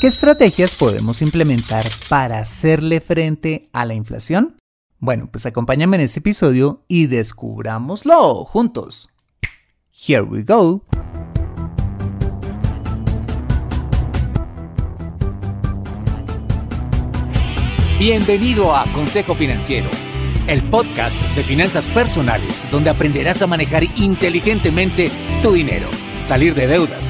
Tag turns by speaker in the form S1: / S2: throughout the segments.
S1: ¿Qué estrategias podemos implementar para hacerle frente a la inflación? Bueno, pues acompáñame en este episodio y descubrámoslo juntos. Here we go.
S2: Bienvenido a Consejo Financiero, el podcast de finanzas personales donde aprenderás a manejar inteligentemente tu dinero, salir de deudas,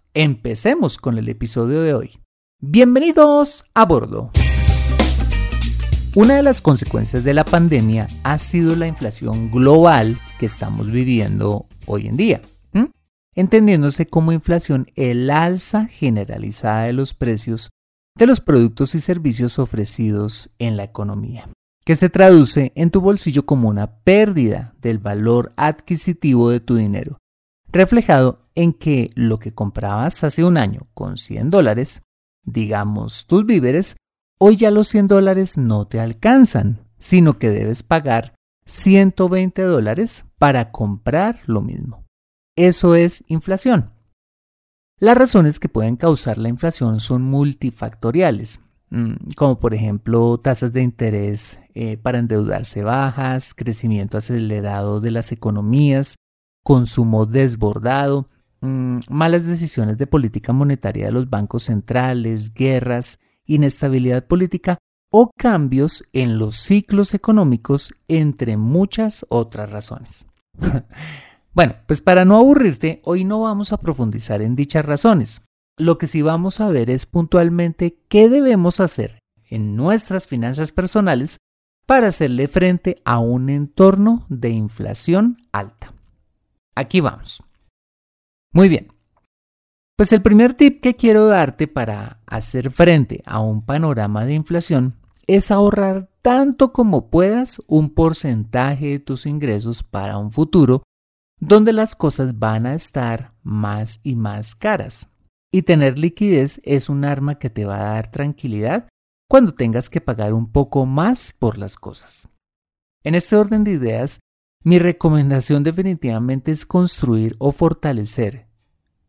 S1: empecemos con el episodio de hoy. Bienvenidos a bordo. Una de las consecuencias de la pandemia ha sido la inflación global que estamos viviendo hoy en día entendiéndose como inflación el alza generalizada de los precios de los productos y servicios ofrecidos en la economía, que se traduce en tu bolsillo como una pérdida del valor adquisitivo de tu dinero, reflejado en que lo que comprabas hace un año con 100 dólares, digamos tus víveres, hoy ya los 100 dólares no te alcanzan, sino que debes pagar 120 dólares para comprar lo mismo. Eso es inflación. Las razones que pueden causar la inflación son multifactoriales, mm, como por ejemplo tasas de interés eh, para endeudarse bajas, crecimiento acelerado de las economías, consumo desbordado, mm, malas decisiones de política monetaria de los bancos centrales, guerras, inestabilidad política o cambios en los ciclos económicos, entre muchas otras razones. Bueno, pues para no aburrirte, hoy no vamos a profundizar en dichas razones. Lo que sí vamos a ver es puntualmente qué debemos hacer en nuestras finanzas personales para hacerle frente a un entorno de inflación alta. Aquí vamos. Muy bien. Pues el primer tip que quiero darte para hacer frente a un panorama de inflación es ahorrar tanto como puedas un porcentaje de tus ingresos para un futuro donde las cosas van a estar más y más caras. Y tener liquidez es un arma que te va a dar tranquilidad cuando tengas que pagar un poco más por las cosas. En este orden de ideas, mi recomendación definitivamente es construir o fortalecer,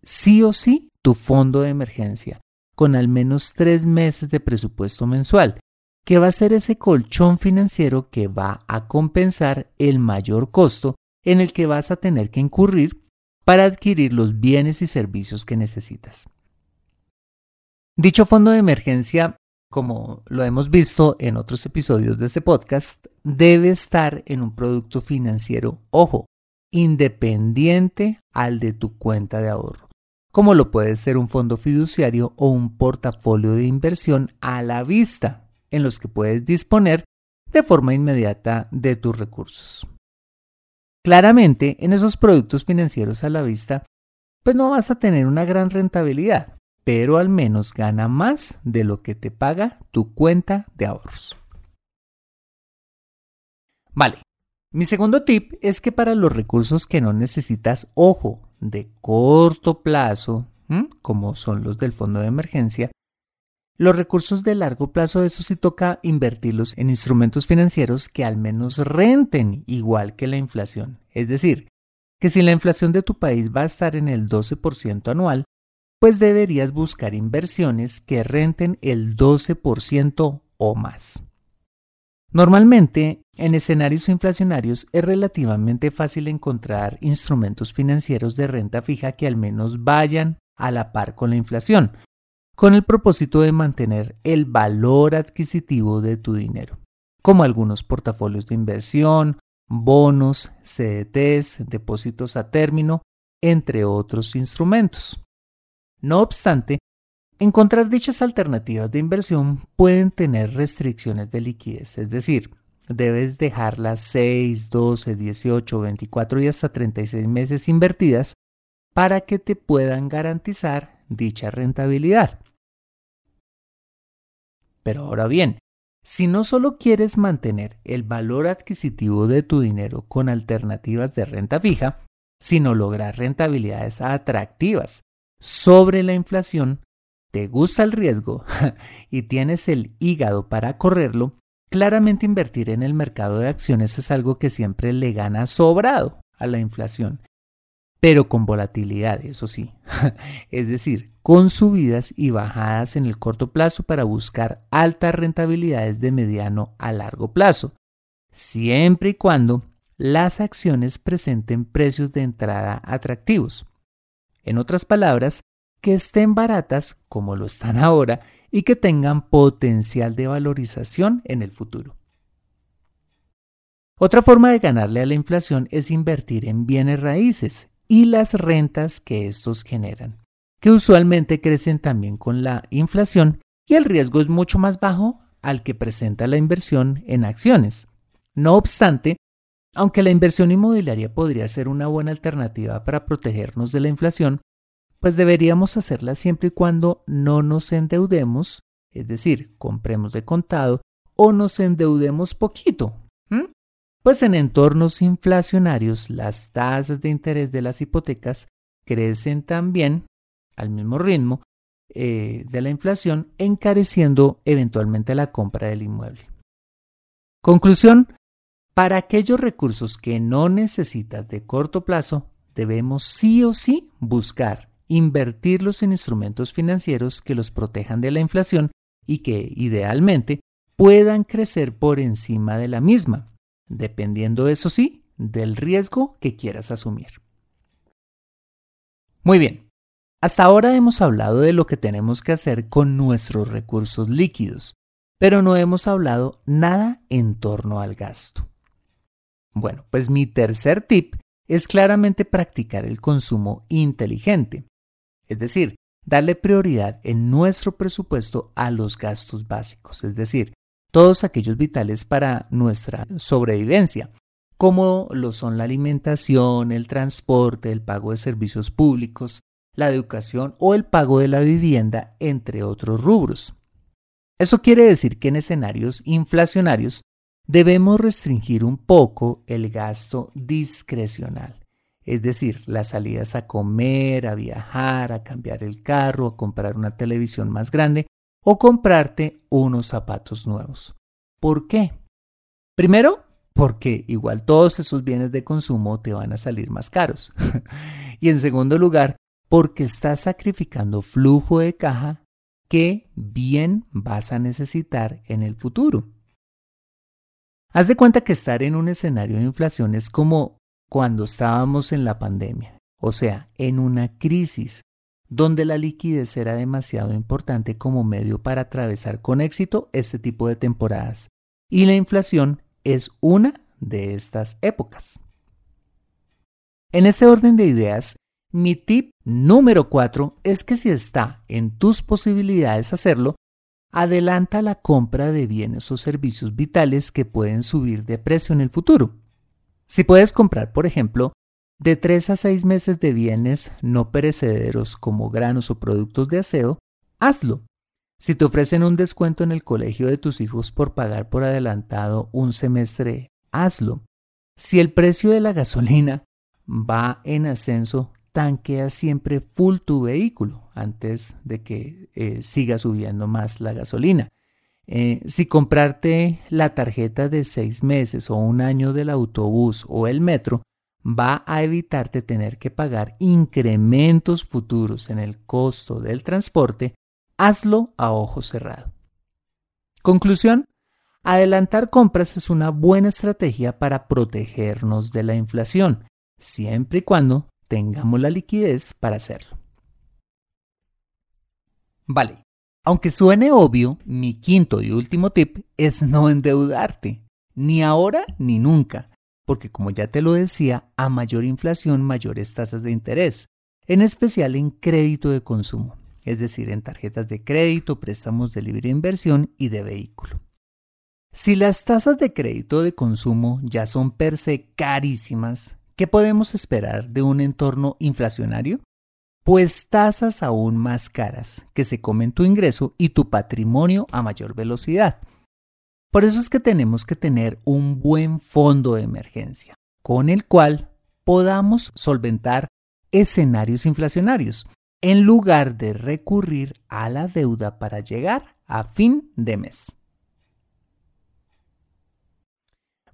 S1: sí o sí, tu fondo de emergencia, con al menos tres meses de presupuesto mensual, que va a ser ese colchón financiero que va a compensar el mayor costo en el que vas a tener que incurrir para adquirir los bienes y servicios que necesitas. Dicho fondo de emergencia, como lo hemos visto en otros episodios de este podcast, debe estar en un producto financiero, ojo, independiente al de tu cuenta de ahorro, como lo puede ser un fondo fiduciario o un portafolio de inversión a la vista, en los que puedes disponer de forma inmediata de tus recursos. Claramente, en esos productos financieros a la vista, pues no vas a tener una gran rentabilidad, pero al menos gana más de lo que te paga tu cuenta de ahorros. Vale, mi segundo tip es que para los recursos que no necesitas, ojo, de corto plazo, como son los del fondo de emergencia, los recursos de largo plazo, eso sí toca invertirlos en instrumentos financieros que al menos renten igual que la inflación. Es decir, que si la inflación de tu país va a estar en el 12% anual, pues deberías buscar inversiones que renten el 12% o más. Normalmente, en escenarios inflacionarios es relativamente fácil encontrar instrumentos financieros de renta fija que al menos vayan a la par con la inflación, con el propósito de mantener el valor adquisitivo de tu dinero, como algunos portafolios de inversión, bonos, CDTs, depósitos a término, entre otros instrumentos. No obstante, encontrar dichas alternativas de inversión pueden tener restricciones de liquidez, es decir, debes dejarlas 6, 12, 18, 24 y hasta 36 meses invertidas para que te puedan garantizar dicha rentabilidad. Pero ahora bien, si no solo quieres mantener el valor adquisitivo de tu dinero con alternativas de renta fija, sino lograr rentabilidades atractivas sobre la inflación, te gusta el riesgo y tienes el hígado para correrlo, claramente invertir en el mercado de acciones es algo que siempre le gana sobrado a la inflación pero con volatilidad, eso sí. es decir, con subidas y bajadas en el corto plazo para buscar altas rentabilidades de mediano a largo plazo, siempre y cuando las acciones presenten precios de entrada atractivos. En otras palabras, que estén baratas como lo están ahora y que tengan potencial de valorización en el futuro. Otra forma de ganarle a la inflación es invertir en bienes raíces y las rentas que estos generan, que usualmente crecen también con la inflación y el riesgo es mucho más bajo al que presenta la inversión en acciones. No obstante, aunque la inversión inmobiliaria podría ser una buena alternativa para protegernos de la inflación, pues deberíamos hacerla siempre y cuando no nos endeudemos, es decir, compremos de contado o nos endeudemos poquito. Pues en entornos inflacionarios las tasas de interés de las hipotecas crecen también al mismo ritmo eh, de la inflación, encareciendo eventualmente la compra del inmueble. Conclusión, para aquellos recursos que no necesitas de corto plazo, debemos sí o sí buscar invertirlos en instrumentos financieros que los protejan de la inflación y que, idealmente, puedan crecer por encima de la misma, dependiendo, eso sí, del riesgo que quieras asumir. Muy bien, hasta ahora hemos hablado de lo que tenemos que hacer con nuestros recursos líquidos, pero no hemos hablado nada en torno al gasto. Bueno, pues mi tercer tip es claramente practicar el consumo inteligente, es decir, darle prioridad en nuestro presupuesto a los gastos básicos, es decir, todos aquellos vitales para nuestra sobrevivencia, como lo son la alimentación, el transporte, el pago de servicios públicos, la educación o el pago de la vivienda, entre otros rubros. Eso quiere decir que en escenarios inflacionarios debemos restringir un poco el gasto discrecional, es decir, las salidas a comer, a viajar, a cambiar el carro, a comprar una televisión más grande o comprarte unos zapatos nuevos. ¿Por qué? Primero, porque igual todos esos bienes de consumo te van a salir más caros. y en segundo lugar, porque estás sacrificando flujo de caja que bien vas a necesitar en el futuro. Haz de cuenta que estar en un escenario de inflación es como cuando estábamos en la pandemia, o sea, en una crisis donde la liquidez era demasiado importante como medio para atravesar con éxito este tipo de temporadas. Y la inflación es una de estas épocas. En ese orden de ideas, mi tip número 4 es que si está en tus posibilidades hacerlo, adelanta la compra de bienes o servicios vitales que pueden subir de precio en el futuro. Si puedes comprar, por ejemplo, de 3 a 6 meses de bienes no perecederos como granos o productos de aseo, hazlo. Si te ofrecen un descuento en el colegio de tus hijos por pagar por adelantado un semestre, hazlo. Si el precio de la gasolina va en ascenso, tanquea siempre full tu vehículo antes de que eh, siga subiendo más la gasolina. Eh, si comprarte la tarjeta de seis meses o un año del autobús o el metro va a evitarte tener que pagar incrementos futuros en el costo del transporte, hazlo a ojo cerrado. Conclusión, adelantar compras es una buena estrategia para protegernos de la inflación, siempre y cuando tengamos la liquidez para hacerlo. Vale, aunque suene obvio, mi quinto y último tip es no endeudarte, ni ahora ni nunca porque como ya te lo decía, a mayor inflación, mayores tasas de interés, en especial en crédito de consumo, es decir, en tarjetas de crédito, préstamos de libre inversión y de vehículo. Si las tasas de crédito de consumo ya son per se carísimas, ¿qué podemos esperar de un entorno inflacionario? Pues tasas aún más caras que se comen tu ingreso y tu patrimonio a mayor velocidad. Por eso es que tenemos que tener un buen fondo de emergencia, con el cual podamos solventar escenarios inflacionarios, en lugar de recurrir a la deuda para llegar a fin de mes.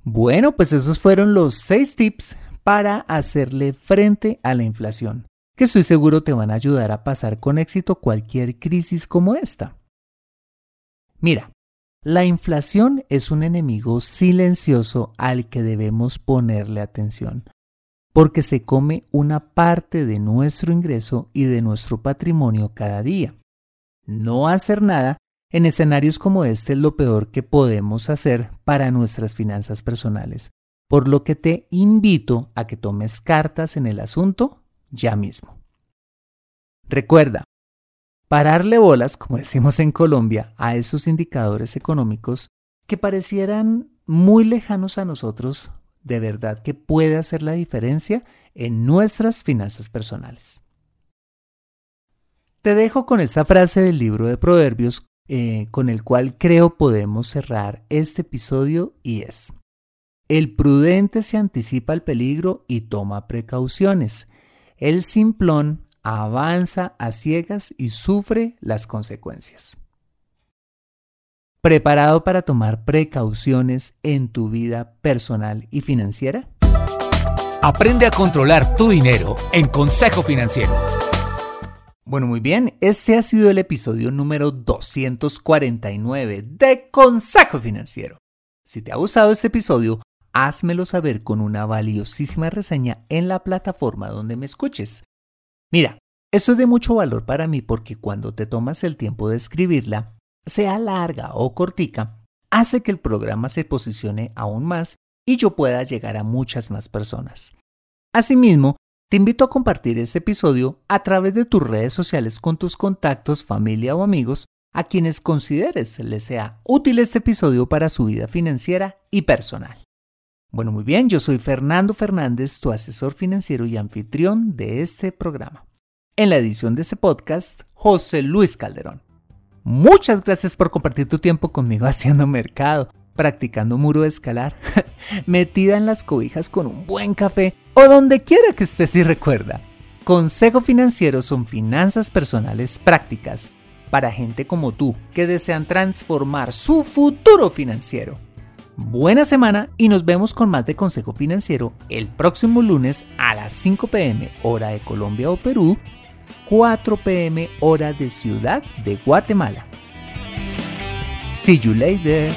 S1: Bueno, pues esos fueron los seis tips para hacerle frente a la inflación, que estoy seguro te van a ayudar a pasar con éxito cualquier crisis como esta. Mira, la inflación es un enemigo silencioso al que debemos ponerle atención, porque se come una parte de nuestro ingreso y de nuestro patrimonio cada día. No hacer nada en escenarios como este es lo peor que podemos hacer para nuestras finanzas personales, por lo que te invito a que tomes cartas en el asunto ya mismo. Recuerda, pararle bolas, como decimos en Colombia, a esos indicadores económicos que parecieran muy lejanos a nosotros, de verdad que puede hacer la diferencia en nuestras finanzas personales. Te dejo con esta frase del libro de Proverbios eh, con el cual creo podemos cerrar este episodio y es, el prudente se anticipa al peligro y toma precauciones. El simplón avanza a ciegas y sufre las consecuencias. ¿Preparado para tomar precauciones en tu vida personal y financiera?
S2: Aprende a controlar tu dinero en Consejo Financiero.
S1: Bueno, muy bien, este ha sido el episodio número 249 de Consejo Financiero. Si te ha gustado este episodio, házmelo saber con una valiosísima reseña en la plataforma donde me escuches. Mira, esto es de mucho valor para mí porque cuando te tomas el tiempo de escribirla, sea larga o cortica, hace que el programa se posicione aún más y yo pueda llegar a muchas más personas. Asimismo, te invito a compartir este episodio a través de tus redes sociales con tus contactos, familia o amigos a quienes consideres les sea útil este episodio para su vida financiera y personal. Bueno, muy bien, yo soy Fernando Fernández, tu asesor financiero y anfitrión de este programa. En la edición de este podcast, José Luis Calderón. Muchas gracias por compartir tu tiempo conmigo haciendo mercado, practicando muro de escalar, metida en las cobijas con un buen café o donde quiera que estés y recuerda. Consejo Financiero son finanzas personales prácticas para gente como tú que desean transformar su futuro financiero. Buena semana y nos vemos con más de Consejo Financiero el próximo lunes a las 5 pm hora de Colombia o Perú, 4 pm hora de Ciudad de Guatemala. See you later.